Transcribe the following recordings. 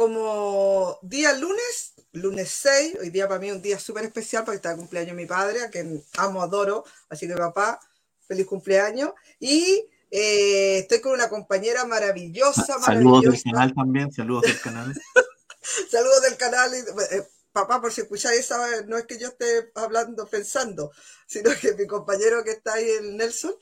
como día lunes, lunes 6, hoy día para mí un día súper especial porque está el cumpleaños de mi padre, a quien amo, adoro, así que papá, feliz cumpleaños. Y eh, estoy con una compañera maravillosa, maravillosa. Saludos del canal también, saludos del canal. saludos del canal. Eh, papá, por si escucháis esa, no es que yo esté hablando, pensando, sino que mi compañero que está ahí, el Nelson,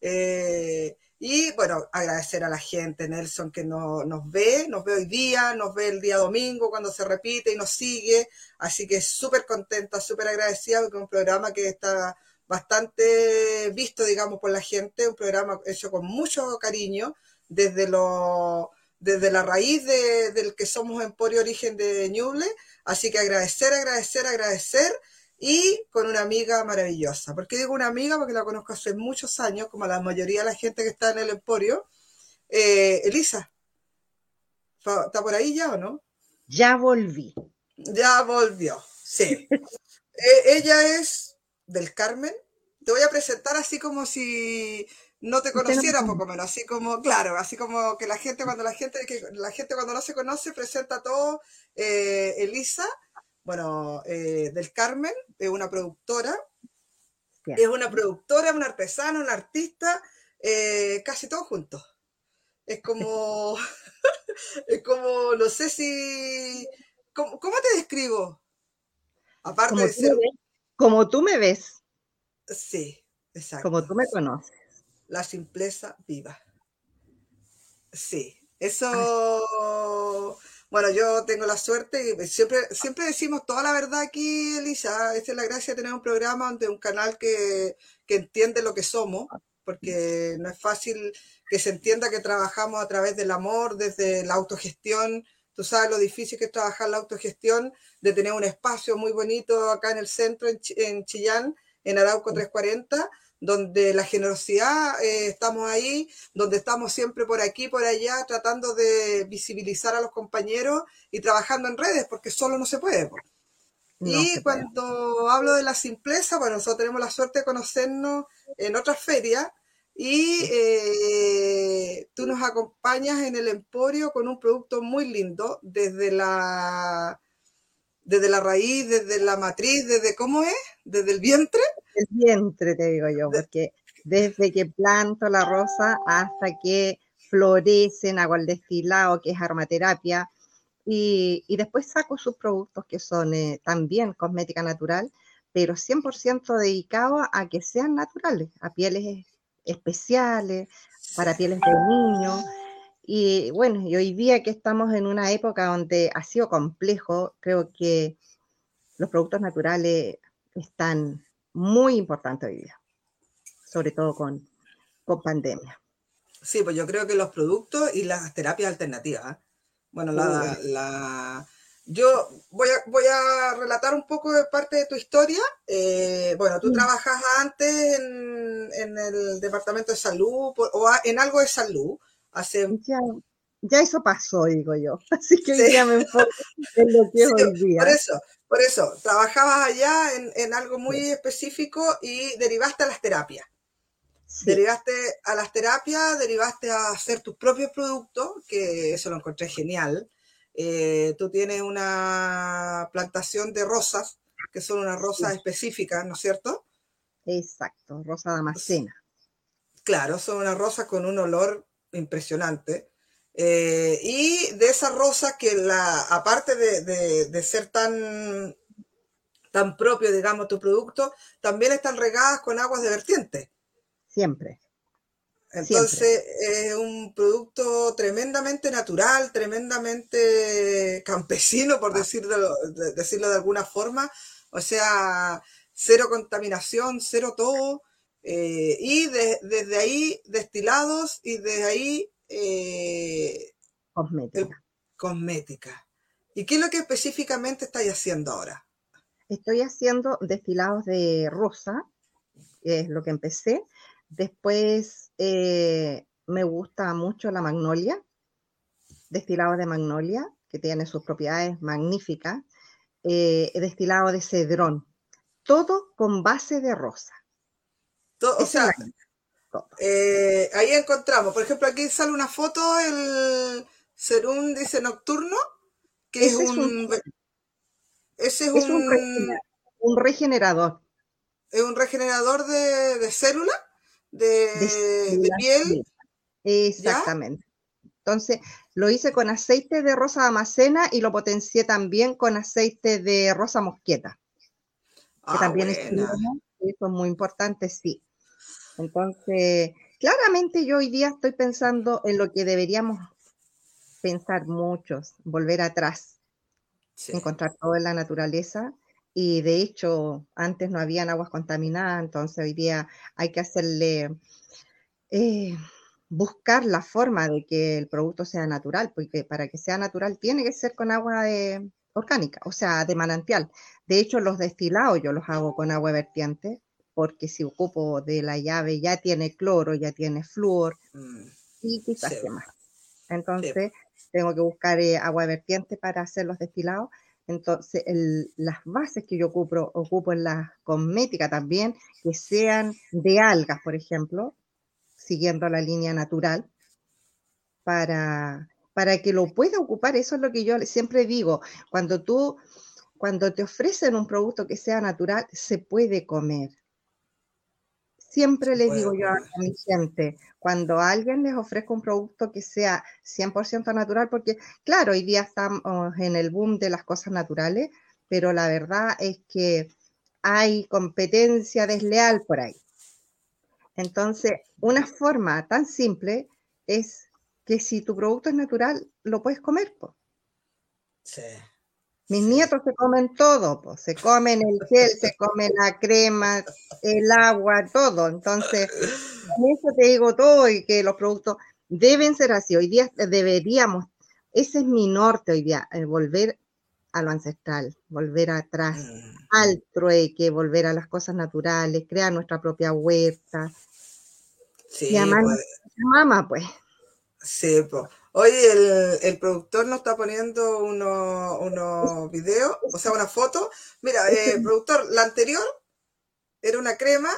eh, y bueno, agradecer a la gente, Nelson, que no, nos ve, nos ve hoy día, nos ve el día domingo cuando se repite y nos sigue. Así que súper contenta, súper agradecida porque es un programa que está bastante visto, digamos, por la gente, un programa hecho con mucho cariño desde lo desde la raíz del que somos Emporio Origen de Ñuble. Así que agradecer, agradecer, agradecer y con una amiga maravillosa. ¿Por qué digo una amiga? Porque la conozco hace muchos años, como la mayoría de la gente que está en el Emporio. Eh, Elisa, ¿está por ahí ya o no? Ya volví. Ya volvió, sí. Eh, ella es del Carmen. Te voy a presentar así como si no te conociera poco menos, así como, claro, así como que la gente cuando la gente, que la gente cuando no se conoce presenta todo, eh, Elisa, bueno, eh, del Carmen, es una productora, es una productora, una artesana, una artista, eh, casi todos juntos. Es como, es como, no sé si, ¿cómo, te describo? Aparte de ser... como tú me ves. Sí, exacto. Como tú me conoces. La simpleza viva. Sí, eso... Bueno, yo tengo la suerte y siempre, siempre decimos toda la verdad aquí, Elisa. Esa es la gracia de tener un programa donde un canal que, entiende lo que somos, porque no es fácil que se entienda que trabajamos a través del amor, desde la autogestión. Tú sabes lo difícil que es trabajar la autogestión, de tener un espacio muy bonito acá en el centro, en, en Chillán, en Arauco 340 donde la generosidad eh, estamos ahí, donde estamos siempre por aquí, por allá, tratando de visibilizar a los compañeros y trabajando en redes, porque solo no se puede. y cuando hablo de la simpleza, bueno, nosotros tenemos la suerte de conocernos en otras ferias y eh, tú nos acompañas en el Emporio con un producto muy lindo, desde la, desde la raíz, desde la matriz, desde cómo es, desde el vientre el vientre, te digo yo, porque desde que planto la rosa hasta que florecen, hago el destilado, que es aromaterapia, y, después saco sus productos que son eh, también cosmética natural, pero 100% dedicado a que sean naturales, a pieles especiales, para pieles de niños. Y bueno, y hoy día que estamos en una época donde ha sido complejo, creo que los productos naturales están muy importante hoy día, sobre todo con, con pandemia. Sí, pues yo creo que los productos y las terapias alternativas. ¿eh? Bueno, la, yo voy a, voy a relatar un poco de parte de tu historia. Eh, bueno, tú trabajas antes en, en, el departamento de salud o en algo de salud. Hace... Ya, ya eso pasó, digo yo. Así que ya me enfoco en lo que hoy día. Por eso, por eso, trabajabas allá en, algo muy específico y derivaste a las terapias. Derivaste a las terapias, derivaste a hacer tus propios productos, que eso lo encontré genial. Eh, tú tienes una plantación de rosas, que son unas rosas específicas, ¿no es cierto? Exacto, rosa damascena. Claro, son unas rosas con un olor impresionante. Eh, y de esas rosas que la, aparte de, ser tan, tan propio, digamos, tu producto, también están regadas con aguas de vertiente. Siempre. Entonces es un producto tremendamente natural, tremendamente campesino, por decirlo, decirlo de alguna forma. O sea, cero contaminación, cero todo. Eh, y desde ahí destilados y desde ahí eh, cosmética. cosmética. ¿Y qué es lo que específicamente estáis haciendo ahora? Estoy haciendo destilados de rosa, que es lo que empecé. Después eh, me gusta mucho la magnolia, destilados de magnolia, que tiene sus propiedades magníficas. Destilado de cedrón, todo con base de rosa. O sea, eh, ahí encontramos, por ejemplo, aquí sale una foto, el Serum dice nocturno, que es Ese es un, un... Ese es es un, un... regenera- un regenerador. Es un regenerador de, de células, de, de de piel. Exactamente. Entonces, lo hice con aceite de rosa amacena y lo potencié también con aceite de rosa mosqueta, que Ah, también es eso es muy importante, sí. Entonces, claramente yo hoy día estoy pensando en lo que deberíamos pensar muchos, volver atrás, Sí. encontrar todo en la naturaleza. Y de hecho, antes no habían aguas contaminadas, entonces hoy día hay que hacerle, eh, buscar la forma de que el producto sea natural, porque para que sea natural tiene que ser con agua eh, orgánica, o sea, de manantial. De hecho, los destilados yo los hago con agua vertiente, porque si ocupo de la llave ya tiene cloro, ya tiene flúor Mm, y quizás sí, más. sí. Entonces, tengo que buscar eh, agua vertiente para hacer los destilados. Entonces, el- las bases que yo ocupo, ocupo en la cosmética también, que sean de algas, por ejemplo, siguiendo la línea natural, para, para que lo pueda ocupar. Eso es lo que yo siempre digo. Cuando tú, cuando te ofrecen un producto que sea natural, se puede comer. Siempre les digo yo a mi gente, cuando alguien les ofrezca un producto que sea 100% natural, porque claro, hoy día estamos en el boom de las cosas naturales, pero la verdad es que hay competencia desleal por ahí. Entonces, una forma tan simple es que si tu producto es natural, lo puedes comer. po. Sí, Mis sí. nietos se comen todo, po. se comen el gel, se comen la crema, el agua, todo. Entonces, con eso te digo todo y que los productos deben ser así. Hoy día deberíamos, ese es mi norte hoy día, volver a lo ancestral, volver atrás, Mm, al trueque, volver a las cosas naturales, crear nuestra propia huerta. Sí, Y amar pues, mamá, pues. Sí. Oye, el, el productor nos está poniendo unos unos videos, o sea, una foto. Mira, eh, productor, la anterior era una crema,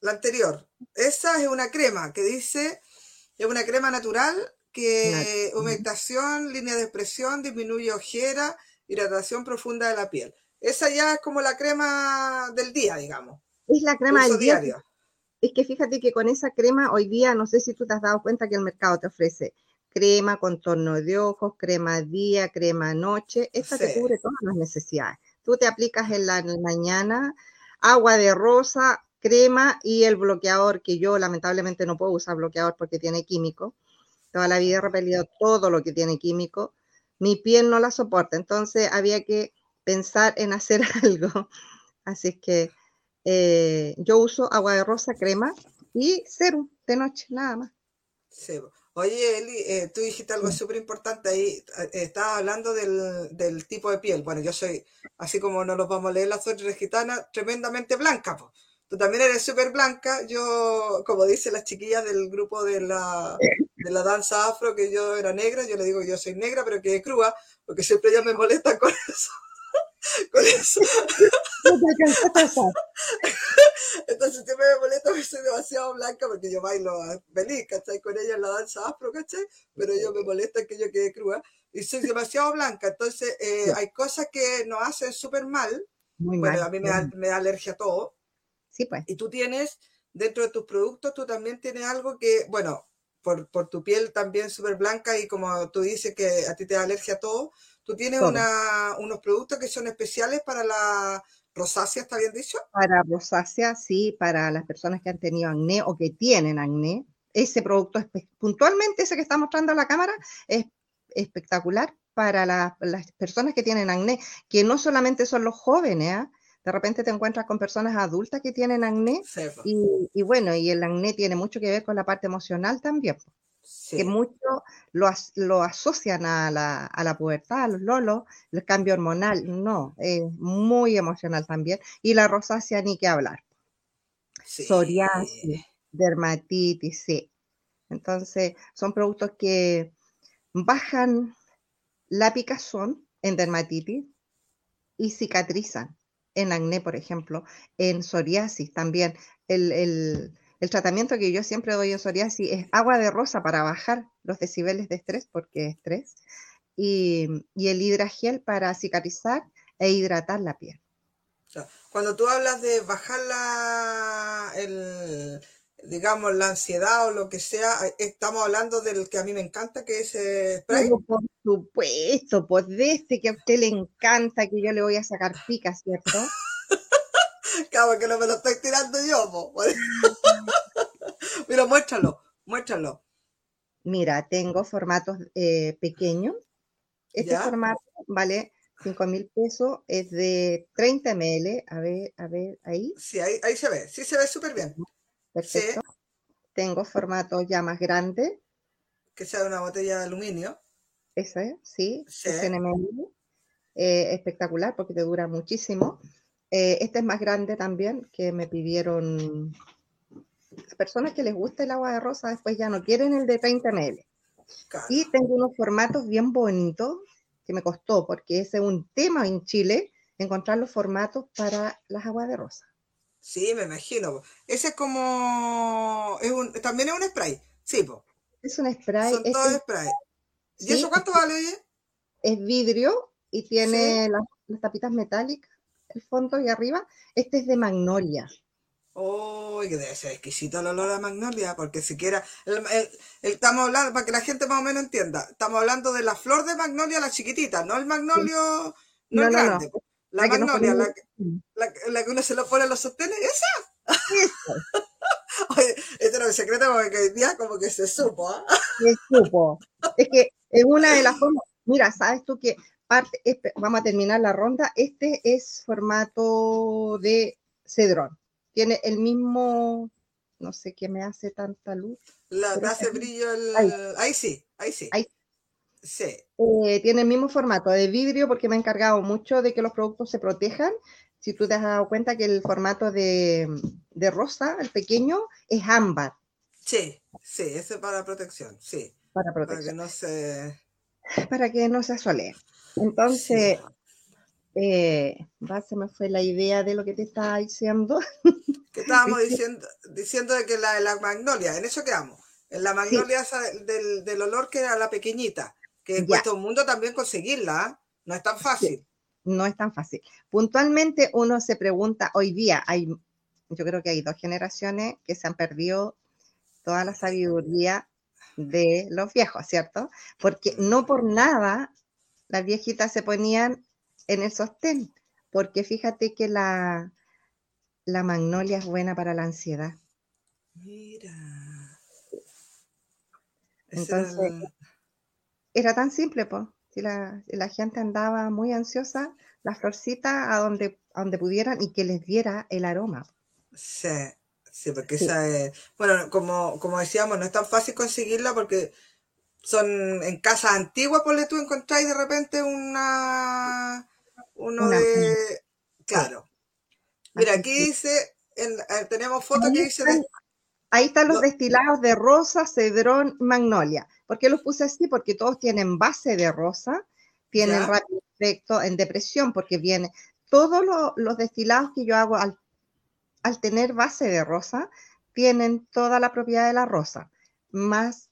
la anterior. Esa es una crema que dice, es una crema natural que humectación, línea de expresión, disminuye ojera, hidratación profunda de la piel. Esa ya es como la crema del día, digamos, Es la crema del día. diario. Es que fíjate que con esa crema hoy día, no sé si tú te has dado cuenta que el mercado te ofrece crema, contorno de ojos, crema día, crema noche. Esta te Sí, cubre todas las necesidades. Tú te aplicas en la, en la mañana agua de rosa, crema y el bloqueador, que yo lamentablemente no puedo usar bloqueador porque tiene químico. Toda la vida he repelido todo lo que tiene químico. Mi piel no la soporta, entonces había que pensar en hacer algo. Así es que eh, yo uso agua de rosa, crema y serum de noche, nada más. sí. Oye, Eli, eh, tú dijiste algo Sí. súper importante ahí. eh, estabas hablando del, del tipo de piel. Bueno, yo soy, así como no los vamos a leer las otras gitanas, tremendamente blanca. po. Tú también eres súper blanca. Yo, como dicen las chiquillas del grupo de la, de la danza afro, que yo era negra, yo le digo que yo soy negra, pero que crúa, porque siempre ellas me molestan con eso. Con eso. No te a pasar. Entonces siempre me molesta porque soy demasiado blanca porque yo bailo feliz, ¿cachai? Con ella en la danza afro, ¿cachai? Pero yo me molesta que yo quede cruda y soy demasiado blanca. Entonces eh, Sí. hay cosas que nos hacen súper mal. Muy Bueno, mal. a mí me da, me da alergia a todo. Sí, pues. Y tú tienes, dentro de tus productos, tú también tienes algo que, bueno, por, por tu piel también súper blanca y como tú dices que a ti te da alergia a todo, tú tienes una, unos productos que son especiales para la rosácea, ¿está bien dicho? Para rosácea, sí, para las personas que han tenido acné o que tienen acné. Ese producto, puntualmente ese que está mostrando la cámara, es espectacular para la- las personas que tienen acné, que no solamente son los jóvenes, ¿ah? De repente te encuentras con personas adultas que tienen acné y bueno, y el acné tiene mucho que ver con la parte emocional también. Que muchos lo, as- lo asocian a la, a la pubertad, a los lolos, el cambio hormonal, no, es muy emocional también. Y la rosácea ni que hablar, Sí. psoriasis, dermatitis, sí. Entonces, son productos que bajan la picazón en dermatitis y cicatrizan en acné, por ejemplo, en psoriasis también. El, el- el tratamiento que yo siempre doy en psoriasis es agua de rosa para bajar los decibeles de estrés, porque es estrés, y, y el hidragel para cicatrizar e hidratar la piel. Cuando tú hablas de bajar la, el, digamos, la ansiedad o lo que sea, eh, estamos hablando del que a mí me encanta, que es eh, spray. por supuesto, pues de este que a usted le encanta, que yo le voy a sacar pica, ¿cierto? claro, que no me lo estoy tirando yo, po. Mira, muéstralo, muéstralo. Mira, tengo formatos eh, pequeños. Este formato vale 5 mil pesos, es de 30 ml. A ver, a ver, ahí. Sí, ahí, ahí se ve, sí se ve súper bien. Perfecto. Tengo formato ya más grande. Que sea una botella de aluminio. Ese, sí. sí. Eh, espectacular porque te dura muchísimo. Eh, este es más grande también, que me pidieron las personas que les gusta el agua de rosa, después ya no quieren el de 30 ml. Y tengo unos formatos bien bonitos que me costó, porque ese es un tema en Chile, encontrar los formatos para las aguas de rosa. Sí, me imagino. Ese es como. Es un, también es un spray. Sí, po. Es un spray. Son todos spray. ¿Y eso cuánto vale, oye? Es vidrio y tiene las, tapitas metálicas, el fondo y arriba. Este es de magnolia. Oh, que debe ser exquisito el olor a magnolia, porque siquiera, el, estamos hablando, para que la gente más o menos entienda, estamos hablando de la flor de magnolia, la chiquitita, no el magnolio, no, el grande. La, magnolia, la, la, que uno se lo pone en los sostenes, esa. Oye, este era el secreto porque hoy día como que se supo. ¿ah? Se supo. Es que es una de las formas, mira, sabes tú que parte, vamos a terminar la ronda, este es formato de cedrón. Tiene el mismo, no sé qué me hace tanta luz. La hace brillo el... Ahí. sí, ahí sí. Ahí Sí. Eh, tiene el mismo formato de vidrio porque me he encargado mucho de que los productos se protejan. Si tú te has dado cuenta que el formato de, rosa, el pequeño, es ámbar. Sí, sí, ese es para protección, sí. Para protección. Para que no se... Para que no se asole. Entonces, eh, se me fue la idea de lo que te estaba diciendo. Que estábamos diciendo, diciendo de que la, la magnolia, en eso quedamos. En la magnolia del, del olor que era la pequeñita que cuesta un mundo también conseguirla, ¿ah? no es tan fácil. no es tan fácil. Puntualmente uno se pregunta, hoy día hay, yo creo que hay dos generaciones que se han perdido toda la sabiduría de los viejos, ¿cierto? Porque no por nada las viejitas se ponían en el sostén, porque fíjate que la, la magnolia es buena para la ansiedad. Mira. Entonces, era tan simple, pues. Si la, gente andaba muy ansiosa, la florcita a donde, a donde pudieran y que les diera el aroma. Sí, sí, porque esa es. Bueno, como, como decíamos, no es tan fácil conseguirla porque son en casas antiguas, ponle tú, encontráis de repente una. Uno de. Claro. Mira, aquí dice. Eh, tenemos fotos que dice. Ahí están los destilados de rosa, cedrón, magnolia. ¿Por qué los puse así? Porque todos tienen base de rosa, tienen rápido efecto en depresión, porque viene todos los destilados que yo hago al, tener base de rosa, tienen toda la propiedad de la rosa, más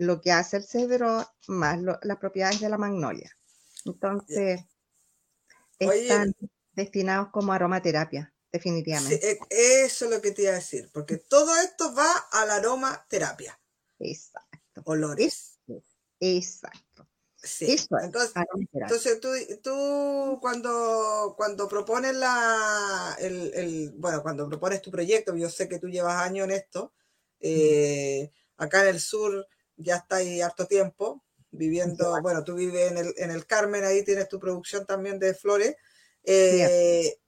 lo que hace el cedrón, más las propiedades de la magnolia. Entonces, están destinados como aromaterapia definitivamente. E, eso es lo que te iba a decir, porque todo esto va a la aromaterapia. Exacto. Olores. Exacto. Sí. entonces, entonces tú, tú, cuando, cuando propones la, el, bueno, cuando propones tu proyecto, yo sé que tú llevas años en esto, eh, acá en el sur ya está ahí harto tiempo viviendo, bueno, tú vives en el, en el Carmen, ahí tienes tu producción también de flores. Eh,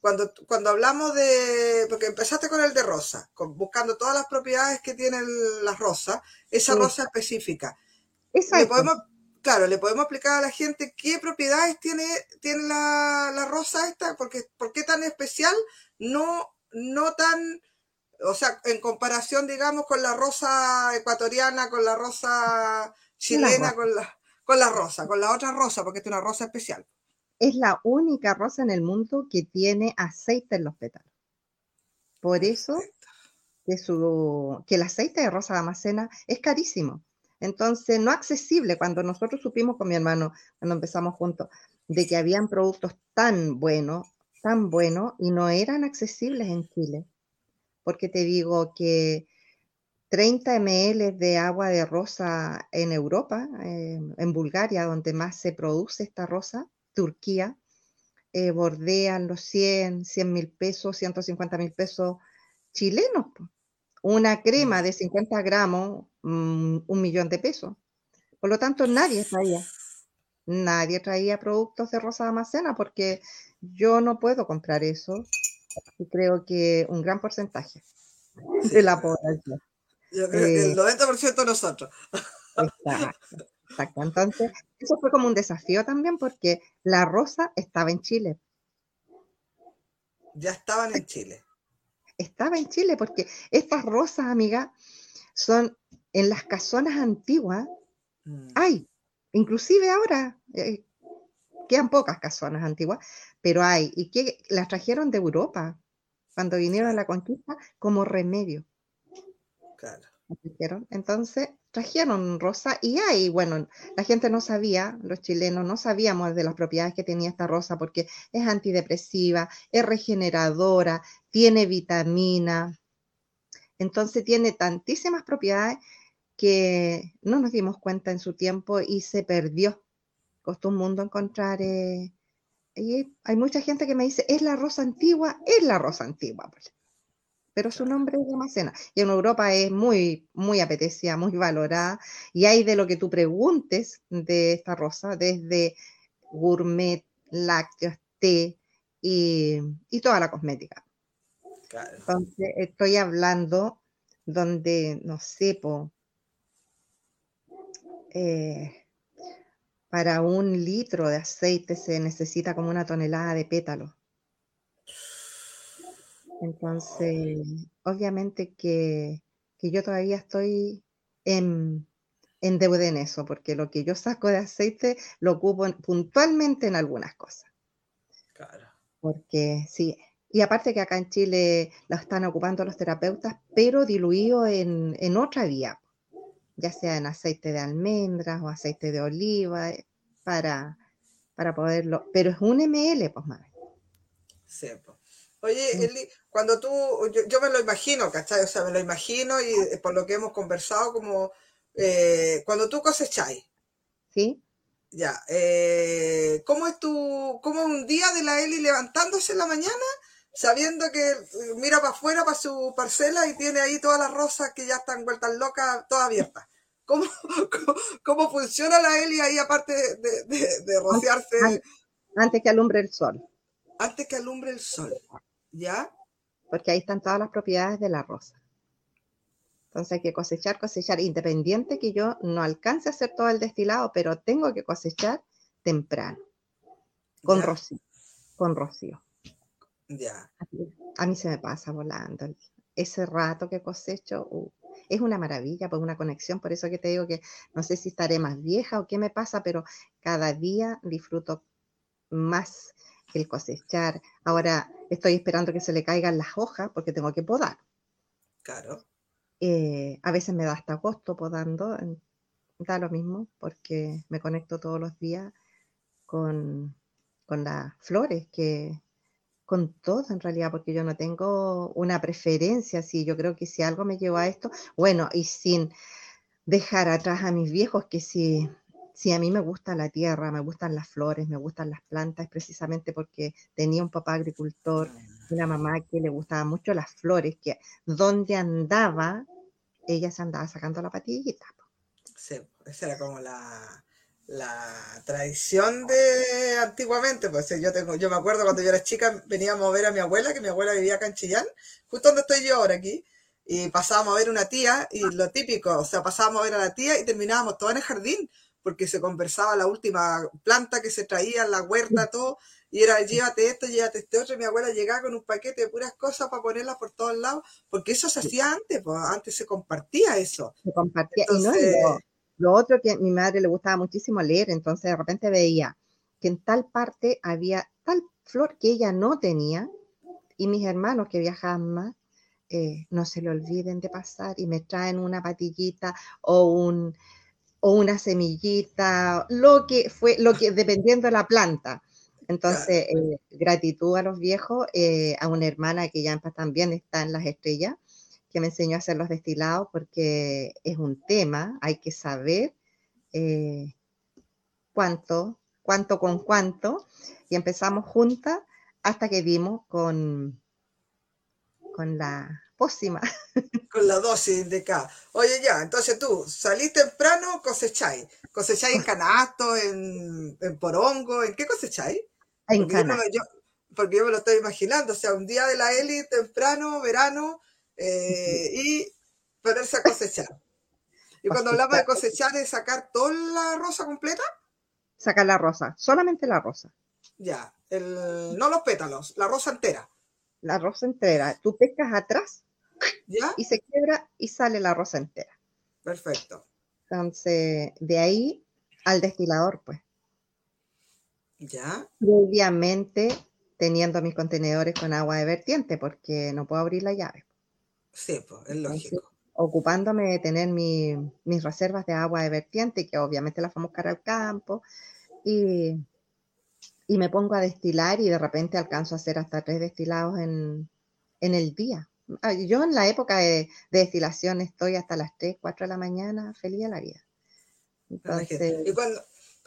cuando, cuando hablamos de, porque empezaste con el de rosa, buscando todas las propiedades que tienen las rosas, esa rosa específica. Le podemos, claro, le podemos explicar a la gente qué propiedades tiene, tiene la, la rosa esta, porque, por qué tan especial, no, no tan, o sea, en comparación, digamos, con la rosa ecuatoriana, con la rosa chilena, con la, con la rosa, con la otra rosa, porque es una rosa especial es la única rosa en el mundo que tiene aceite en los pétalos. Por eso que, su, que el aceite de rosa de amacena es carísimo, Entonces, no accesible. Cuando nosotros supimos con mi hermano, cuando empezamos juntos, de que habían productos tan buenos, tan buenos, y no eran accesibles en Chile. Porque te digo que 30 ml de agua de rosa en Europa, eh, en Bulgaria, donde más se produce esta rosa, Turquía, eh, bordean los 100, 100 mil pesos, 150 mil pesos chilenos. Una crema de 50 gramos, mm, un millón de pesos. Por lo tanto, nadie traía, nadie traía productos de Rosa Amacena porque yo no puedo comprar eso. Y creo que un gran porcentaje de la población. Yo creo que el 90% eh, de nosotros. Exacto, exacto. Entonces, eso fue como un desafío también porque la rosa estaba en Chile. Ya estaban en Chile estaba en Chile, porque estas rosas, amiga, son en las casonas antiguas, mm. hay, inclusive ahora, eh, quedan pocas casonas antiguas, pero hay, y que las trajeron de Europa cuando vinieron a la conquista como remedio. Claro. Entonces, trajeron rosa y hay, bueno, la gente no sabía, los chilenos no sabíamos de las propiedades que tenía esta rosa porque es antidepresiva, es regeneradora, tiene vitamina, entonces tiene tantísimas propiedades que no nos dimos cuenta en su tiempo y se perdió. Costó un mundo encontrar. Eh, y hay mucha gente que me dice, es la rosa antigua, es la rosa antigua. Pero su nombre es Damascena. Y en Europa es muy, muy apetecida, muy valorada. Y hay de lo que tú preguntes de esta rosa, desde gourmet, lácteos, té y, toda la cosmética. Entonces, estoy hablando donde, no sé, eh, para un litro de aceite se necesita como una tonelada de pétalos. Entonces, obviamente que, yo todavía estoy en, en deuda en eso, porque lo que yo saco de aceite lo ocupo puntualmente en algunas cosas. Claro. Porque sí, y aparte que acá en Chile lo están ocupando los terapeutas, pero diluido en, en otra vía, ya sea en aceite de almendras o aceite de oliva, eh, para, para poderlo, pero es un ml, pues madre. Sí, pues. Oye. Eli, cuando tú, yo, me lo imagino, ¿cachai? O sea, me lo imagino y eh, por lo que hemos conversado, como eh, cuando tú cosecháis. Sí. Ya. Eh, ¿Cómo es tu, cómo un día de la Eli levantándose en la mañana, sabiendo que mira para afuera, para su parcela y tiene ahí todas las rosas que ya están vueltas locas, todas abiertas? ¿Cómo, cómo, funciona la Eli ahí aparte de, de rociarse? Antes que alumbre el sol. Antes que alumbre el sol. ¿Ya? Porque ahí están todas las propiedades de la rosa. Entonces hay que cosechar, cosechar, independiente que yo no alcance a hacer todo el destilado, pero tengo que cosechar temprano, con rocío, con rocío. Ya. A mí se me pasa volando. Ese rato que cosecho uh, es una maravilla, pues una conexión, por eso que te digo que no sé si estaré más vieja o qué me pasa, pero cada día disfruto más el cosechar. Ahora estoy esperando que se le caigan las hojas porque tengo que podar. Claro. Eh, a veces me da hasta agosto podando, da lo mismo porque me conecto todos los días con, con las flores, que con todo en realidad, porque yo no tengo una preferencia, si yo creo que si algo me llevó a esto, bueno, y sin dejar atrás a mis viejos, que si si a mí me gusta la tierra, me gustan las flores, me gustan las plantas, es precisamente porque tenía un papá agricultor, una mamá que le gustaba mucho las flores, que donde andaba, ella se andaba sacando la patillita. Sí, esa era como la, tradición de antiguamente, pues yo tengo, yo me acuerdo cuando yo era chica, veníamos a ver a mi abuela, que mi abuela vivía acá en Chillán, justo donde estoy yo ahora aquí, y pasábamos a ver una tía, y lo típico, o sea, pasábamos a ver a la tía y terminábamos todo en el jardín, porque se conversaba la última planta que se traía, la huerta, todo, y era llévate esto, llévate este otro, y mi abuela llegaba con un paquete de puras cosas para ponerlas por todos lados, porque eso se hacía antes, pues antes se compartía eso. Se compartía, y no, lo, otro que a mi madre le gustaba muchísimo leer, entonces de repente veía que en tal parte había tal flor que ella no tenía, y mis hermanos que viajaban más, eh, no se le olviden de pasar y me traen una patillita o un o una semillita, lo que fue, lo que dependiendo de la planta. Entonces, eh, gratitud a los viejos, eh, a una hermana que ya también está en las estrellas, que me enseñó a hacer los destilados porque es un tema, hay que saber eh, cuánto, cuánto con cuánto, y empezamos juntas hasta que vimos con, con la pócima. Con la dosis de cada. Oye, ya, entonces tú salís temprano, cosecháis. ¿Cosecháis en canasto, en, en porongo? ¿En qué cosecháis? En Porque yo, no- cana. yo- porque yo me lo estoy imaginando, o sea, un día de la Eli temprano, verano, eh, y ponerse a cosechar. Y cuando hablamos de cosechar es sacar toda la rosa completa, Sacar la rosa, solamente la rosa. ya, el, no los pétalos, la rosa entera, La rosa entera. Tú pescas atrás ¿ya? y se quiebra y sale la rosa entera. Perfecto, Entonces, de ahí al destilador, pues. ¿ya? Previamente teniendo mis contenedores con agua de vertiente, porque no puedo abrir la llave. Sí, pues, es Entonces, lógico. ocupándome de tener mi- mis reservas de agua de vertiente, que obviamente las vamos a buscar al campo, y, y me pongo a destilar y de repente alcanzo a hacer hasta tres destilados en, en el día. Ah, Yo en la época de, de destilación estoy hasta las 3, 4 de la mañana, feliz de la vida. Entonces, Y cuando,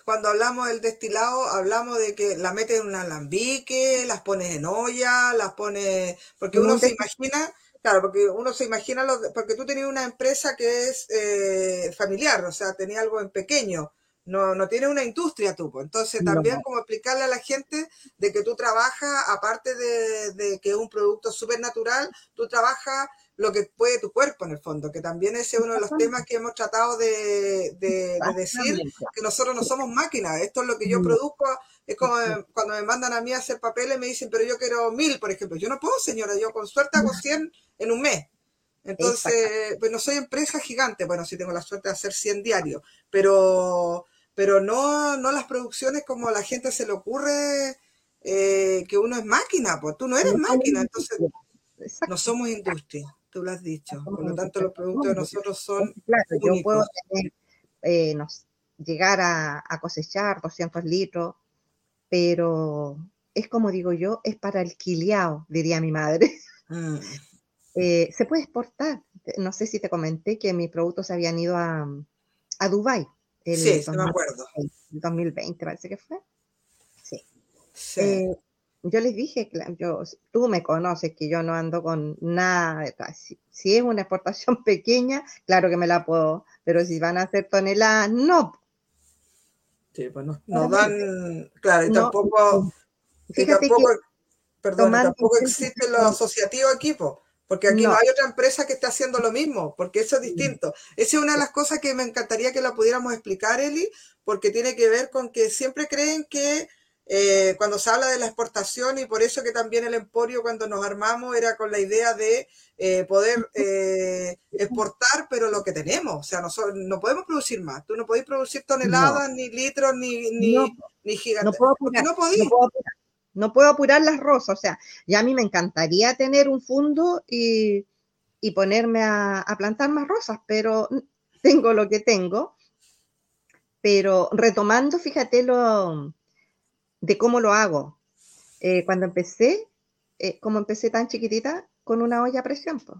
cuando hablamos del destilado, hablamos de que la metes en un alambique, las pones en olla, las pones, porque uno un se imagina, claro, porque uno se imagina, los, porque tú tenías una empresa que es eh, familiar, o sea, tenía algo en pequeño, no, no tienes una industria tú, pues. entonces No. también como explicarle a la gente de que tú trabajas, aparte de, de que es un producto súper natural, tú trabajas lo que puede tu cuerpo en el fondo, que también ese es uno de los temas que hemos tratado de, de- de decir, que nosotros no somos máquinas, esto es lo que yo No. produzco, es como cuando me mandan a mí a hacer papeles, me dicen, pero yo quiero mil, por ejemplo, yo no puedo, señora, yo con suerte hago 100 en un mes. Entonces, pues no soy empresa gigante, bueno, sí tengo la suerte de hacer 100 diarios, pero, pero no, no las producciones como a la gente se le ocurre eh, que uno es máquina, pues tú no eres máquina, entonces no somos industria, tú lo has dicho, por lo tanto los productos de nosotros son Claro, yo puedo tener, eh, no llegar a, a cosechar 200 litros, pero es como digo yo, es para el quileado, diría mi madre. Mm, Eh, se puede exportar. No sé si te comenté que mis productos se habían ido a, a Dubái. El Sí, sí me 2020, acuerdo. el 2020 parece que fue. Sí. Sí. Eh, yo les dije, yo, tú me conoces que yo no ando con nada detrás. Si, si es una exportación pequeña, claro que me la puedo, pero si van a ser toneladas, no. Sí, pues no, no dan, claro, y No, tampoco, y Fíjate tampoco, que perdón, y tampoco existe lo asociativo aquí, po, porque aquí no. No. hay otra empresa que esté haciendo lo mismo, porque eso es distinto. Esa es una de las cosas que me encantaría que la pudiéramos explicar, Eli, porque tiene que ver con que siempre creen que eh, cuando se habla de la exportación, y por eso que también el Emporio cuando nos armamos era con la idea de eh, poder eh, exportar, pero lo que tenemos, o sea, nosotros no podemos producir más, tú no podés producir toneladas, ni litros, ni, ni, No, ni no gigantes, puedo porque apurar, no puedo apurar, no puedo apurar las rosas. O sea, ya a mí me encantaría tener un fondo y, y ponerme a, a plantar más rosas, pero tengo lo que tengo. Pero retomando, fíjate lo de cómo lo hago. Eh, cuando empecé, eh, como empecé tan chiquitita, con una olla a presión, pues.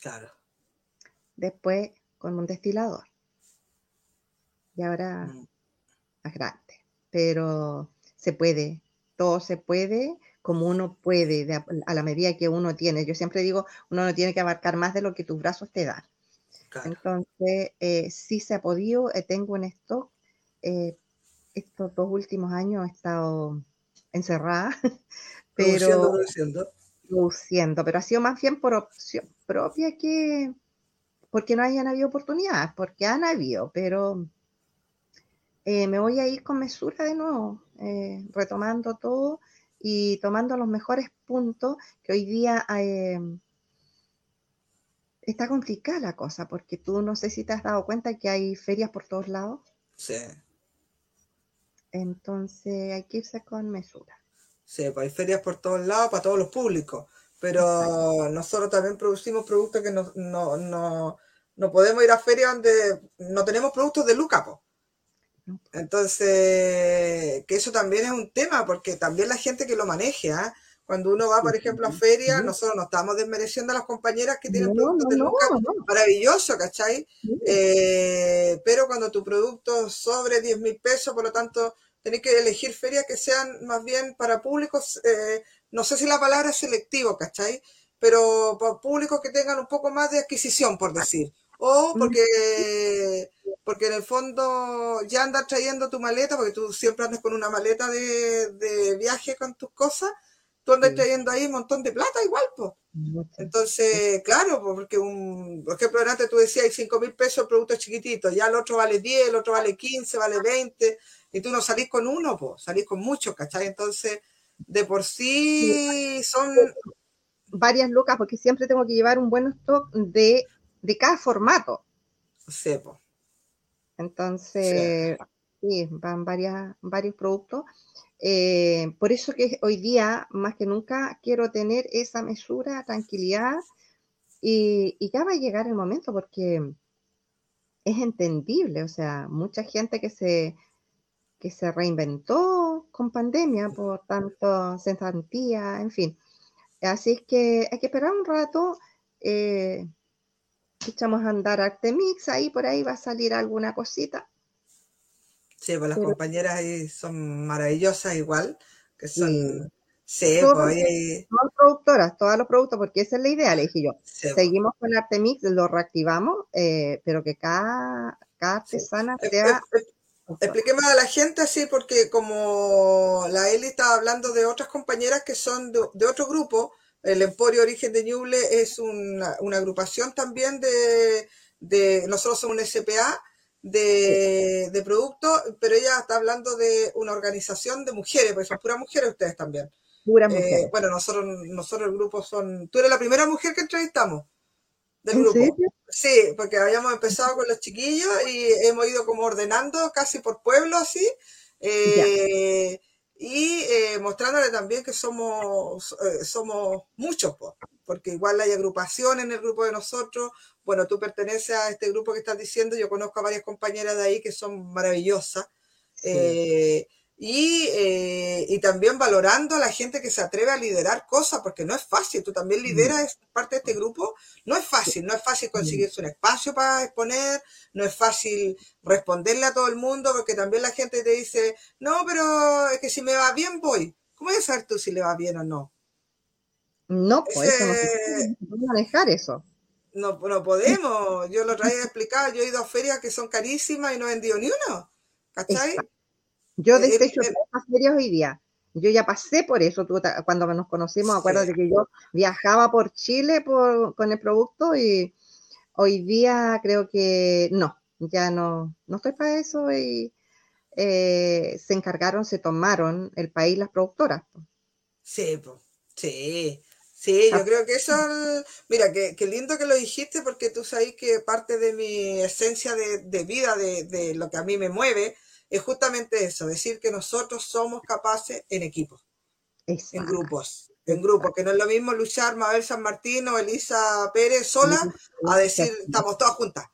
Claro. después con un destilador. Y ahora Mm. más grande. Pero se puede, todo se puede como uno puede, de a, la medida que uno tiene. Yo siempre digo, uno no tiene que abarcar más de lo que tus brazos te dan. Claro. Entonces, eh, sí se ha podido, eh, tengo en stock. eh, estos dos últimos años he estado encerrada, pero produciendo. produciendo, pero ha sido más bien por opción propia que porque no hayan habido oportunidades, porque han habido, pero eh, me voy a ir con mesura de nuevo, eh, retomando todo y tomando los mejores puntos que hoy día eh, está complicada la cosa, porque tú no sé si te has dado cuenta que hay ferias por todos lados, Sí. Entonces hay que irse con mesura. Sí, pues hay ferias por todos lados para todos los públicos, pero nosotros también producimos productos que no, no, no, No podemos ir a ferias donde no tenemos productos de Luca, po. Entonces, que eso también es un tema, porque también la gente que lo maneje, ¿ah? Cuando uno va, por ejemplo, a ferias, nosotros no estamos desmereciendo a las compañeras que tienen productos de Luca, maravilloso, ¿cachai? Eh, pero cuando tu producto sobre 10 mil pesos, por lo tanto, tenés que elegir ferias que sean más bien para públicos, eh, no sé si la palabra es selectivo, ¿cachai? Pero para públicos que tengan un poco más de adquisición, por decir. O porque, porque en el fondo ya andas trayendo tu maleta, porque tú siempre andas con una maleta de, viaje con tus cosas, tú andas trayendo ahí un montón de plata igual, pues. Entonces, claro, porque un, por ejemplo, antes tú decías, hay 5 mil pesos productos chiquititos, ya el otro vale 10, el otro vale 15, vale 20, y tú no salís con uno, pues, salís con muchos, ¿cachai? Entonces, de por sí son... Varias lucas, porque siempre tengo que llevar un buen stock de de cada formato. Sí, Entonces, sí. van varias, varios productos. Eh, por eso que hoy día, más que nunca, quiero tener esa mesura, tranquilidad, y, ya va a llegar el momento porque es entendible, o sea, mucha gente que se, que se reinventó con pandemia, por tanto, cesantía, en fin. Así es que hay que esperar un rato. Eh, echamos a andar Artemix, ahí por ahí va a salir alguna cosita. Sí, pues las compañeras ahí son maravillosas igual, que son... Sí, pues todas, Todas productoras, todos los productos, porque esa es la idea, le dije yo. Pues. Seguimos con Artemix, lo reactivamos, eh, pero que cada, cada artesana sea... Expliquemos a la gente así, porque como la Eli estaba hablando de otras compañeras que son de, de otro grupo, el Emporio Origen de Ñuble es una, agrupación también de, nosotros somos un SPA de, de productos, pero ella está hablando de una organización de mujeres, porque son puras mujeres ustedes también. Puras eh, mujeres. bueno, nosotros, nosotros el grupo son, tú eres la primera mujer que entrevistamos del grupo. Sí, porque habíamos empezado con los chiquillos y hemos ido como ordenando casi por pueblo así. Eh, y eh, mostrándole también que somos, eh, somos muchos, porque igual hay agrupación en el grupo de nosotros. Bueno, tú perteneces a este grupo que estás diciendo, yo conozco a varias compañeras de ahí que son maravillosas. Eh, y, eh, y, también valorando a la gente que se atreve a liderar cosas, porque no es fácil, tú también mm. lideras parte de este grupo, no es fácil, no es fácil conseguirse un espacio para exponer, no es fácil responderle a todo el mundo, porque también la gente te dice, no, pero es que si me va bien voy. ¿Cómo vas a saber tú si le va bien o no? No, pues no manejar eso. No, no podemos. Yo lo traía explicado, yo he ido a ferias que son carísimas y no he vendido ni uno. ¿Cachai? Yo de hecho las ferias hoy día. Yo ya pasé por eso. cuando nos conocimos, acuérdate que yo viajaba por Chile con el producto y hoy día creo que no, ya no, no estoy para eso y eh, se encargaron, se tomaron el país las productoras. Sí, sí. Sí, yo creo que eso, mira, qué lindo que lo dijiste porque tú sabes que parte de mi esencia de, vida, de, de, lo que a mí me mueve, es justamente eso, decir que nosotros somos capaces en equipos, en grupos, en grupos, que no es lo mismo luchar Mabel San Martín o Elisa Pérez sola a decir estamos todas juntas.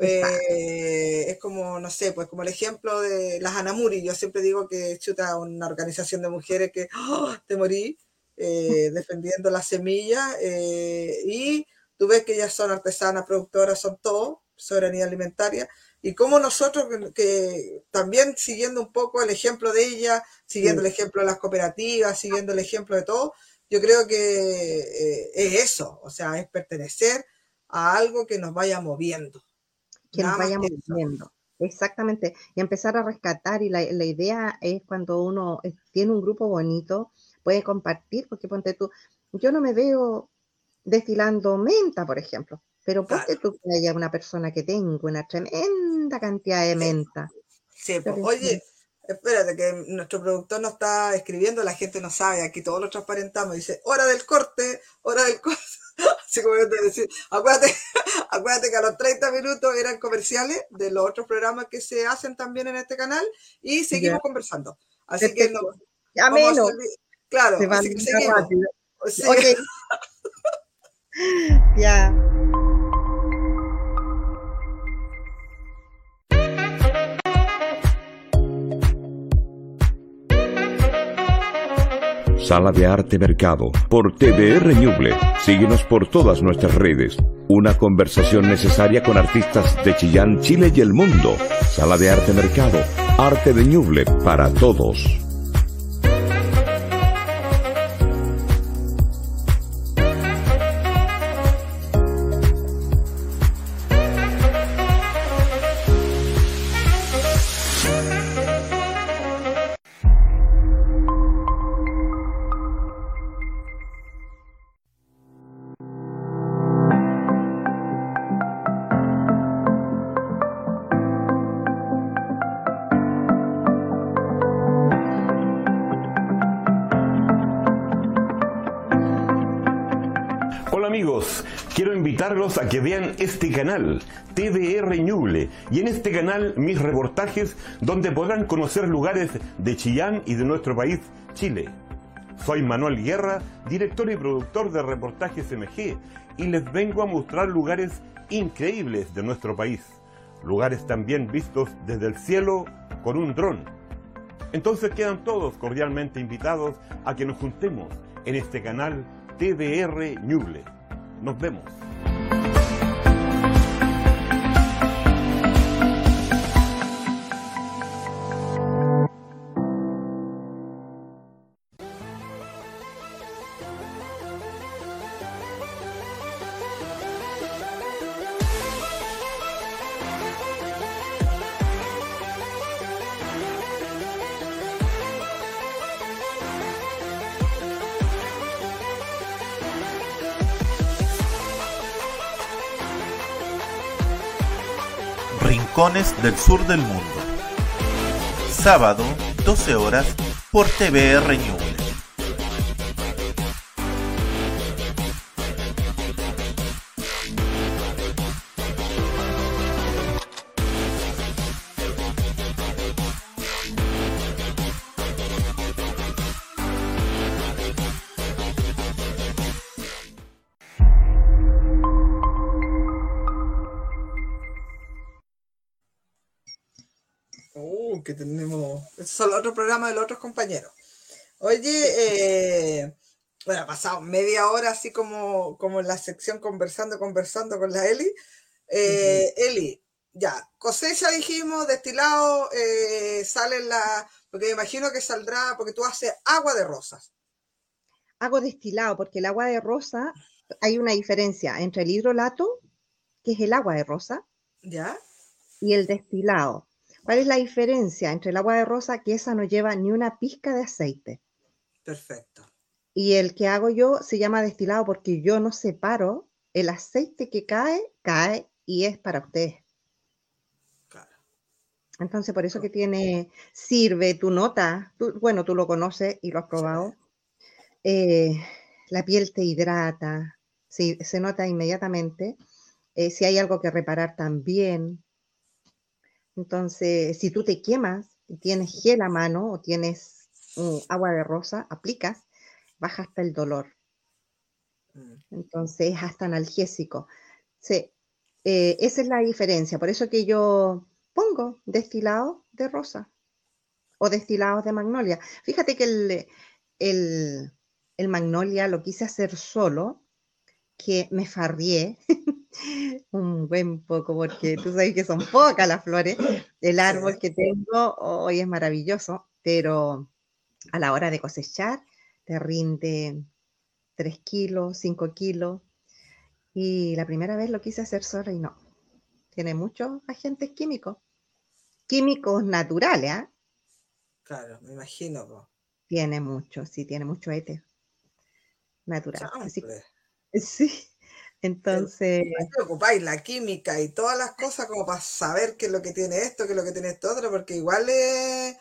Eh, es como, no sé, pues como el ejemplo de las Anamuri, yo siempre digo que chuta una organización de mujeres que ¡oh! te morí eh, defendiendo la semilla eh, y tú ves que ellas son artesanas, productoras, son todo, soberanía alimentaria, y cómo nosotros, que, también siguiendo un poco el ejemplo de ella, siguiendo el ejemplo de las cooperativas, siguiendo el ejemplo de todo, yo creo que eh, es eso, o sea, es pertenecer a algo que nos vaya moviendo. Que nos vaya moviendo. Exactamente, y empezar a rescatar, y la, la, idea es cuando uno tiene un grupo bonito, puede compartir, porque ponte tú, yo no me veo destilando menta, por ejemplo, pero porque tú que haya una persona que tenga una tremenda cantidad de menta. Sí, pues, oye, espérate que nuestro productor nos está escribiendo, la gente no sabe, aquí todos lo transparentamos, dice, hora del corte, hora del corte. Así como yo te decía, acuérdate, acuérdate que a los 30 minutos eran comerciales de los otros programas que se hacen también en este canal y seguimos conversando. Así que no. Ya menos. Claro, así que seguimos. ya. Sala de Arte Mercado, por TVR Ñuble. Síguenos por todas nuestras redes. Una conversación necesaria con artistas de Chillán, Chile y el mundo. Sala de Arte Mercado, arte de Ñuble para todos. Canal, TVR Ñuble, y en este canal mis reportajes donde podrán conocer lugares de Chillán y de nuestro país, Chile. Soy Manuel Guerra, director y productor de reportajes MG, y les vengo a mostrar lugares increíbles de nuestro país, lugares también vistos desde el cielo con un dron. Entonces quedan todos cordialmente invitados a que nos juntemos en este canal TVR Ñuble. Nos vemos. Del sur del mundo. Sábado, 12 horas, por TVR News. Pasado media hora así como, como en la sección conversando, conversando con la Eli. Eh, Eli, ya, cosecha dijimos, destilado, eh, sale la, porque me imagino que saldrá, porque tú haces agua de rosas. Hago destilado, porque el agua de rosa, hay una diferencia entre el hidrolato, que es el agua de rosa, ¿Ya? y el destilado. ¿Cuál es la diferencia entre el agua de rosa? Que esa no lleva ni una pizca de aceite. Perfecto. Y el que hago yo se llama destilado porque yo no separo el aceite que cae, cae y es para ustedes. Claro. Entonces, por eso que tiene, sirve tu nota, bueno, tú lo conoces y lo has probado. Eh, la piel te hidrata, se nota inmediatamente. Eh, si hay algo que reparar también, entonces, si tú te quemas y tienes gel a mano o tienes mm, agua de rosa, aplicas, baja hasta el dolor. Mm. Entonces, es hasta analgésico. Sí, eh, esa es la diferencia. Por eso que yo pongo destilado de rosa o destilados de magnolia. Fíjate que el, el, el magnolia lo quise hacer solo, que me farrié. un buen poco, porque tú sabes que son pocas las flores. El árbol que tengo hoy es maravilloso, pero a la hora de cosechar te rinde 3 kilos, 5 kilos. Y la primera vez lo quise hacer sola y no. Tiene muchos agentes químicos. Químicos naturales, ¿ah? Claro, me imagino. Tiene mucho, sí, tiene mucho éter. Natural. Así, sí. Entonces. ¿Qué ocupáis la química y todas las cosas como para saber qué es lo que tiene esto, qué es lo que tiene esto otro, porque igual eh,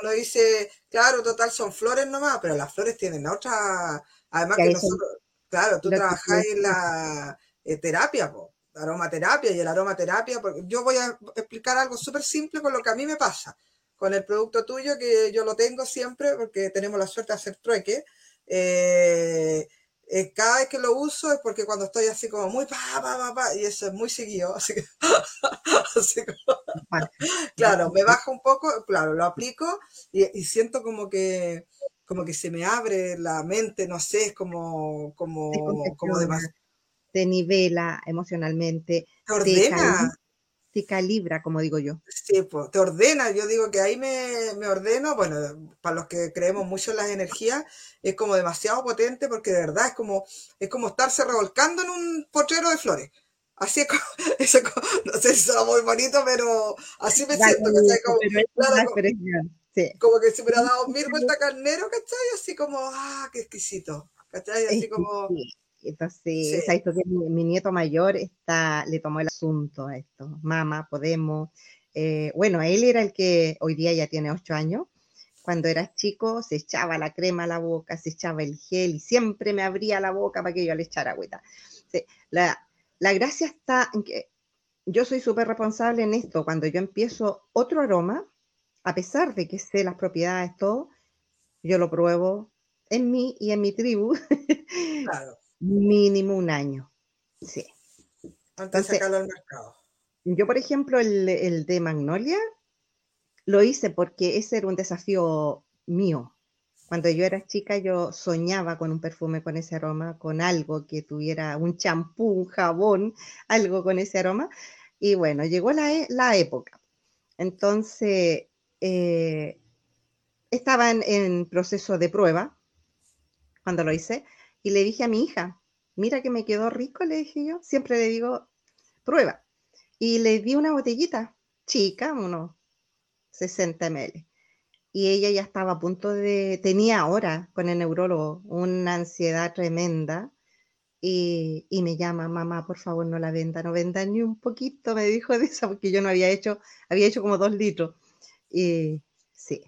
uno dice, claro, total son flores nomás, pero las flores tienen otra. Además que nosotros, claro, tú trabajáis en la eh, terapia, aromaterapia y el aromaterapia, porque yo voy a explicar algo súper simple con lo que a mí me pasa, con el producto tuyo, que yo lo tengo siempre, porque tenemos la suerte de hacer trueque. Eh, eh, cada vez que lo uso es porque cuando estoy así como muy pa, pa, pa, pa y eso es muy seguido, así que, claro, me baja un poco, claro, lo aplico y, siento como que como que se me abre la mente, no sé, es como, como, como demasiado. Te nivela emocionalmente. Te ordena. Te calibra, como digo yo. Sí, pues, te ordena. Yo digo que ahí me, me ordeno. Bueno, para los que creemos mucho en las energías, es como demasiado potente porque de verdad es como, es como estarse revolcando en un potrero de flores. Así es como, eso es como, no sé si suena muy bonito, pero así me siento, ¿cachai? Como, claro, como, sí. como, que se me hubiera dado mil vueltas carnero, ¿cachai? Así como, ah, qué exquisito, ¿cachai? Así como... Entonces, sí. que mi, mi, nieto mayor está, le tomó el asunto a esto. Mamá, podemos. Eh, bueno, él era el que hoy día ya tiene ocho años. Cuando era chico se echaba la crema a la boca, se echaba el gel y siempre me abría la boca para que yo le echara agüita. Sí, la, la gracia está en que yo soy súper responsable en esto. Cuando yo empiezo otro aroma, a pesar de que sé las propiedades, todo, yo lo pruebo en mí y en mi tribu. Claro. Mínimo un año. Sí. Antes de sacarlo al mercado. Yo, por ejemplo, el, el de Magnolia lo hice porque ese era un desafío mío. Cuando yo era chica, yo soñaba con un perfume con ese aroma, con algo que tuviera un champú, un jabón, algo con ese aroma. Y bueno, llegó la, e, la época. Entonces, eh, estaba en, proceso de prueba cuando lo hice y le dije a mi hija, mira que me quedó rico, le dije yo, siempre le digo, prueba. Y le di una botellita chica, unos 60 ml y ella ya estaba a punto de, tenía ahora con el neurólogo una ansiedad tremenda y, me llama, mamá, por favor no la venda, no venda ni un poquito, me dijo de eso, porque yo no había hecho, había hecho como dos litros. Y sí,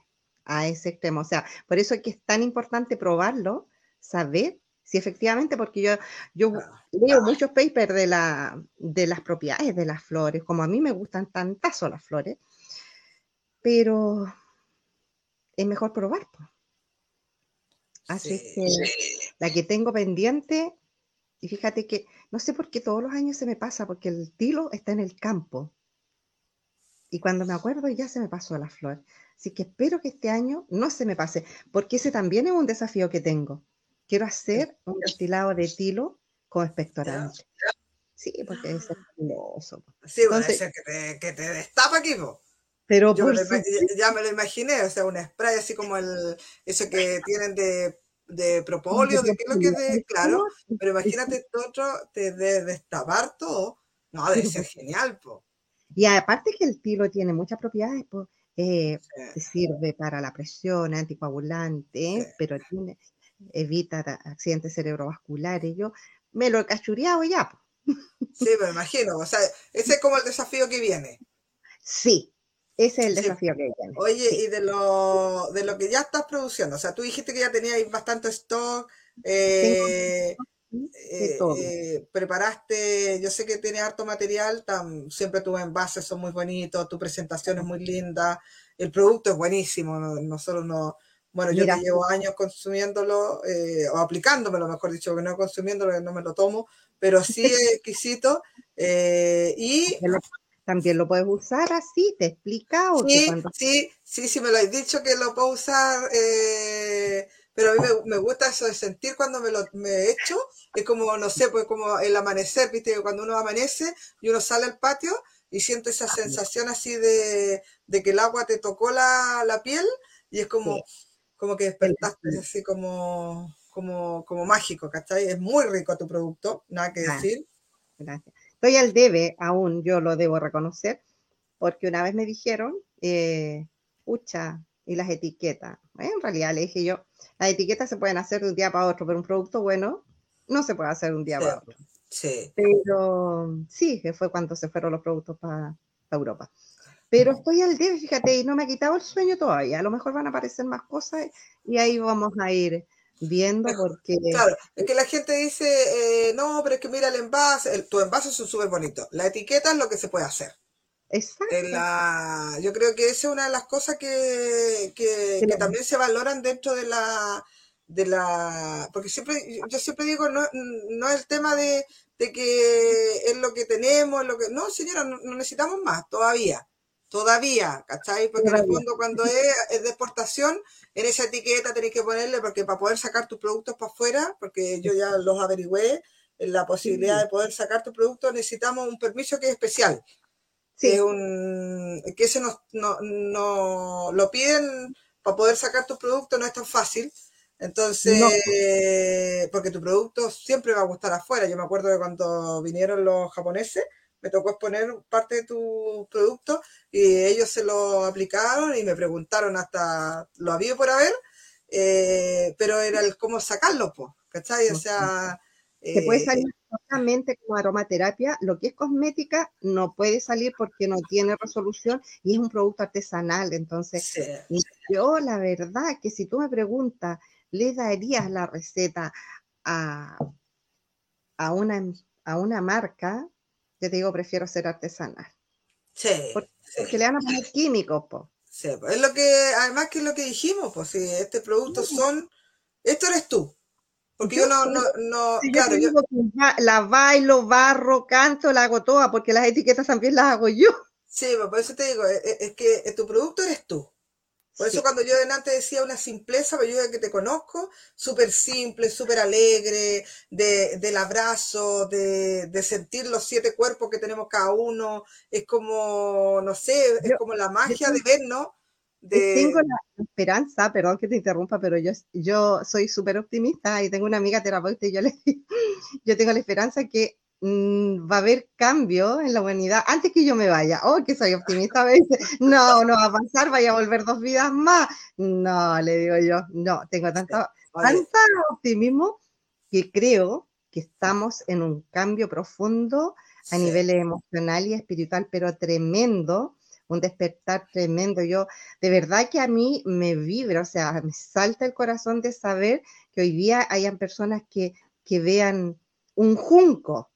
a ese extremo. O sea, por eso es que es tan importante probarlo, saber si efectivamente, porque yo, yo leo muchos papers de, la, de las propiedades de las flores, como a mí me gustan tantas las flores, pero es mejor probar. Así que la que tengo pendiente, y fíjate que no sé por qué todos los años se me pasa, porque el tilo está en el campo. Y cuando me acuerdo ya se me pasó la flor. Así que espero que este año no se me pase, porque ese también es un desafío que tengo. Quiero hacer un destilado de tilo con expectorante. Sí, porque es hermoso. Sí, Entonces, que, te, que te destapa aquí, pero Yo ya me lo imaginé, o sea, un spray así como el, eso que tienen de, de propóleo, de qué es lo que es de, claro, pero imagínate otro, te de destapar todo, no, debe ser genial, po. Y aparte que el tilo tiene muchas propiedades, pues, eh, sirve para la presión, anticoagulante, pero tiene, evita accidentes cerebrovasculares. Yo me lo he cachureado ya. Sí, me imagino. O sea, ese es como el desafío que viene. Sí, ese es el desafío que hay. Oye, y de lo, de lo que ya estás produciendo, o sea, tú dijiste que ya tenías bastante stock, eh, eh, eh, preparaste, yo sé que tienes harto material, siempre tus envases son muy bonitos, tu presentación es muy linda, el producto es buenísimo, no, solo no, bueno, yo que llevo años consumiéndolo, o aplicándomelo, mejor dicho, que no consumiéndolo, no me lo tomo, pero sí es exquisito, y también lo puedes usar así, te explica. sí, sí, sí, sí, me lo has dicho que lo puedo usar, eh, pero a mí me, gusta eso de sentir cuando me lo me echo, es como, no sé, pues como el amanecer, viste, cuando uno amanece y uno sale al patio y siente esa sensación así de, que el agua te tocó la, piel y es como, como que despertaste, así como, como, como mágico, ¿cachai? Es muy rico tu producto, nada que decir. Gracias. Estoy al debe aún, yo lo debo reconocer, porque una vez me dijeron, eh, pucha, y las etiquetas. en realidad le dije yo, las etiquetas se pueden hacer de un día para otro, pero un producto bueno no se puede hacer de un día para otro. Sí. Pero sí, que fue cuando se fueron los productos para, Europa. Pero estoy al debe, fíjate, y no me ha quitado el sueño todavía. A lo mejor van a aparecer más cosas y ahí vamos a ir viendo porque... Claro, es que la gente dice, eh, no, pero es que mira el envase, tu envase es súper bonito, la etiqueta es lo que se puede hacer. Exacto. La, yo creo que esa es una de las cosas que, que, también se valoran dentro de la, de la, porque siempre, yo siempre digo, no, no es el tema de, de, que es lo que tenemos, lo que, no señora, no, necesitamos más todavía. Todavía, ¿cachai? Porque en el Todavía. fondo cuando es, es de exportación, en esa etiqueta tenéis que ponerle, porque para poder sacar tus productos para afuera, porque yo ya los averigüé, la posibilidad de poder sacar tus productos necesitamos un permiso que es especial. Sí. Que, es un, que ese no, no, no- lo piden para poder sacar tus productos, no es tan fácil. Entonces, No. porque tu producto siempre va a gustar afuera. Yo me acuerdo de cuando vinieron los japoneses, me tocó exponer parte de tu producto y ellos se lo aplicaron y me preguntaron hasta lo había por haber, eh, pero era el cómo sacarlo, pues, ¿cachai? O sea, Se puede eh, salir solamente como aromaterapia, lo que es cosmética no puede salir porque no tiene resolución y es un producto artesanal. Entonces, sí, yo la verdad que si tú me preguntas, ¿le darías la receta a, a, una, a una marca? Yo te digo, prefiero ser artesanal. sí, Por- sí. Porque le van a poner químicos, po. Sí, es lo que, además que es lo que dijimos, pues si este producto son, esto eres tú. Porque yo, Yo no, no, no, yo claro, yo, la bailo, barro, canto, la hago toda, porque las etiquetas también las hago yo. sí, pues, por eso te digo, es, es- es que tu producto eres tú. Por Sí. eso cuando yo delante decía una simpleza, pues yo que te conozco, súper simple, súper alegre, de, del abrazo, de, de sentir los siete cuerpos que tenemos cada uno, es como, no sé, es Yo- como la magia yo de vernos, de, Tengo la esperanza, perdón que te interrumpa, pero yo, yo soy súper optimista y tengo una amiga terapeuta y yo, le, yo tengo la esperanza que mm, va a haber cambio en la humanidad antes que yo me vaya. Oh, que soy optimista a veces. No, no va a pasar, vaya a volver dos vidas más. No, le digo yo, no, tengo tanto, oye, tanta optimismo que creo que estamos en un cambio profundo a sí, nivel emocional y espiritual, pero tremendo, un despertar tremendo. Yo, de verdad que a mí me vibra, o sea, me salta el corazón de saber que hoy día hayan personas que, que vean un junco,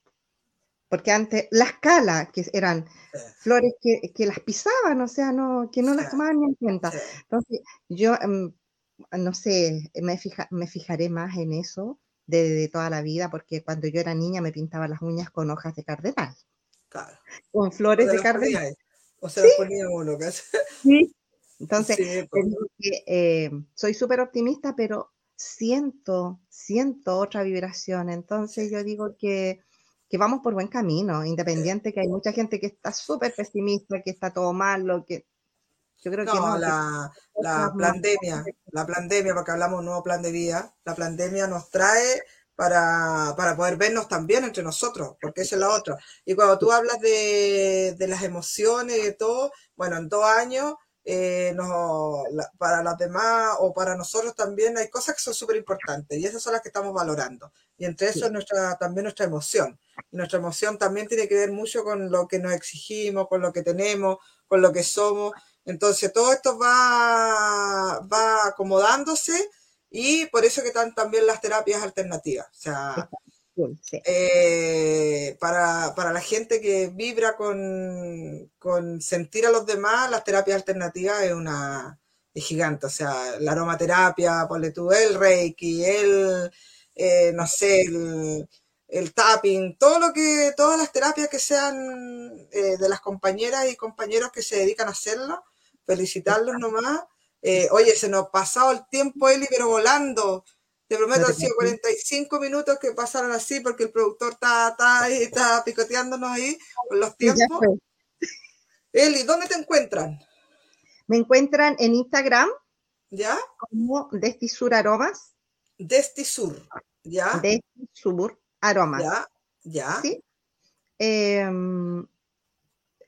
porque antes las calas, que eran sí, flores que, que las pisaban, o sea, no, que no las tomaban ni en cuenta. sí. Entonces, yo, em, no sé, me, fija- me fijaré más en eso de, de toda la vida, porque cuando yo era niña me pintaba las uñas con hojas de cardenal, Claro. con flores de cardenal. o se los ponía uno. Sí. Entonces, te pues. eh, soy súper optimista, pero siento, siento otra vibración. Entonces, yo digo que, que vamos por buen camino, independiente que hay mucha gente que está súper pesimista, que está todo malo, que yo creo que No, no. que la, la cosas más pandemia, la pandemia, porque hablamos de un nuevo plan de vida, la pandemia nos trae para, para poder vernos también entre nosotros, porque esa es la otra. Y cuando tú hablas de, de las emociones y de todo, bueno, en dos años, eh, no, la- para las demás o para nosotros también hay cosas que son súper importantes y esas son las que estamos valorando. Y entre eso es nuestra, también nuestra emoción. Y nuestra emoción también tiene que ver mucho con lo que nos exigimos, con lo que tenemos, con lo que somos. Entonces, todo esto va, va acomodándose y por eso que están también las terapias alternativas. O sea, eh, para, para la gente que vibra con, con sentir a los demás, las terapias alternativas es una es gigante. O sea, la aromaterapia, ponle tú, el reiki, el, eh, no sé, el, tapping, todo lo que, todas las terapias que sean eh, de las compañeras y compañeros que se dedican a hacerlo, felicitarlos nomás. Oye, se nos ha pasado el tiempo, Eli, pero volando. Te prometo, han sido preocupes. 45 minutos que pasaron así porque el productor está, está, picoteándonos ahí con los tiempos. Eli, ¿dónde te encuentran? Me encuentran en Instagram ¿Ya? como Destisur Aromas, Destisur. ¿Ya? Destisur Aromas. ¿Ya? ¿Ya? ¿sí? Em,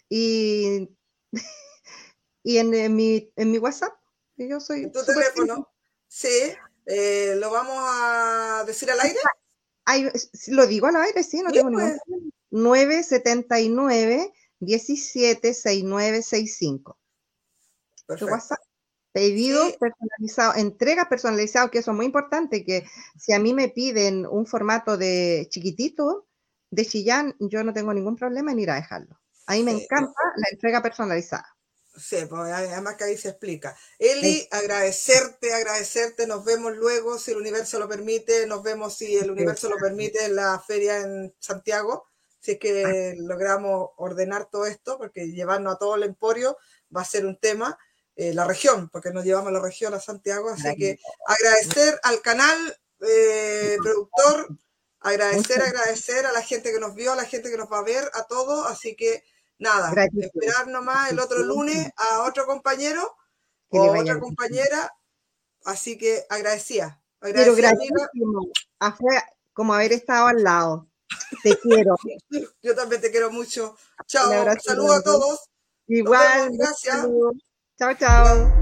y y en, en mi, en mi WhatsApp, yo soy ¿En tu teléfono? Sí. Eh, ¿Lo vamos a decir al aire? Ay, lo digo al aire, sí, no Sí, tengo ningún pues. problema. 979 17 6965. Tu. WhatsApp. Pedidos Sí. personalizados, entregas personalizadas, que eso es muy importante, que si a mí me piden un formato de chiquitito de Chillán, yo no tengo ningún problema en ir a dejarlo. A mí me Sí. encanta la entrega personalizada. Sí, pues además que ahí se explica. Eli, agradecerte, agradecerte, nos vemos luego, si el universo lo permite, nos vemos si el universo lo permite en la feria en Santiago, si es que logramos ordenar todo esto, porque llevarnos a todo el emporio va a ser un tema. eh, la región, porque nos llevamos la región a Santiago, así que agradecer al canal eh, productor, agradecer, agradecer a la gente que nos vio, a la gente que nos va a ver, a todos, así que nada, esperar nomás el otro lunes a otro compañero Que o otra compañera, así que agradecía. Pero gratísimo. Ah, Fue como haber estado al lado. Te quiero. Yo también te quiero mucho. Chao. Saludos a todos. Igual. vemos, gracias. Chao, chao.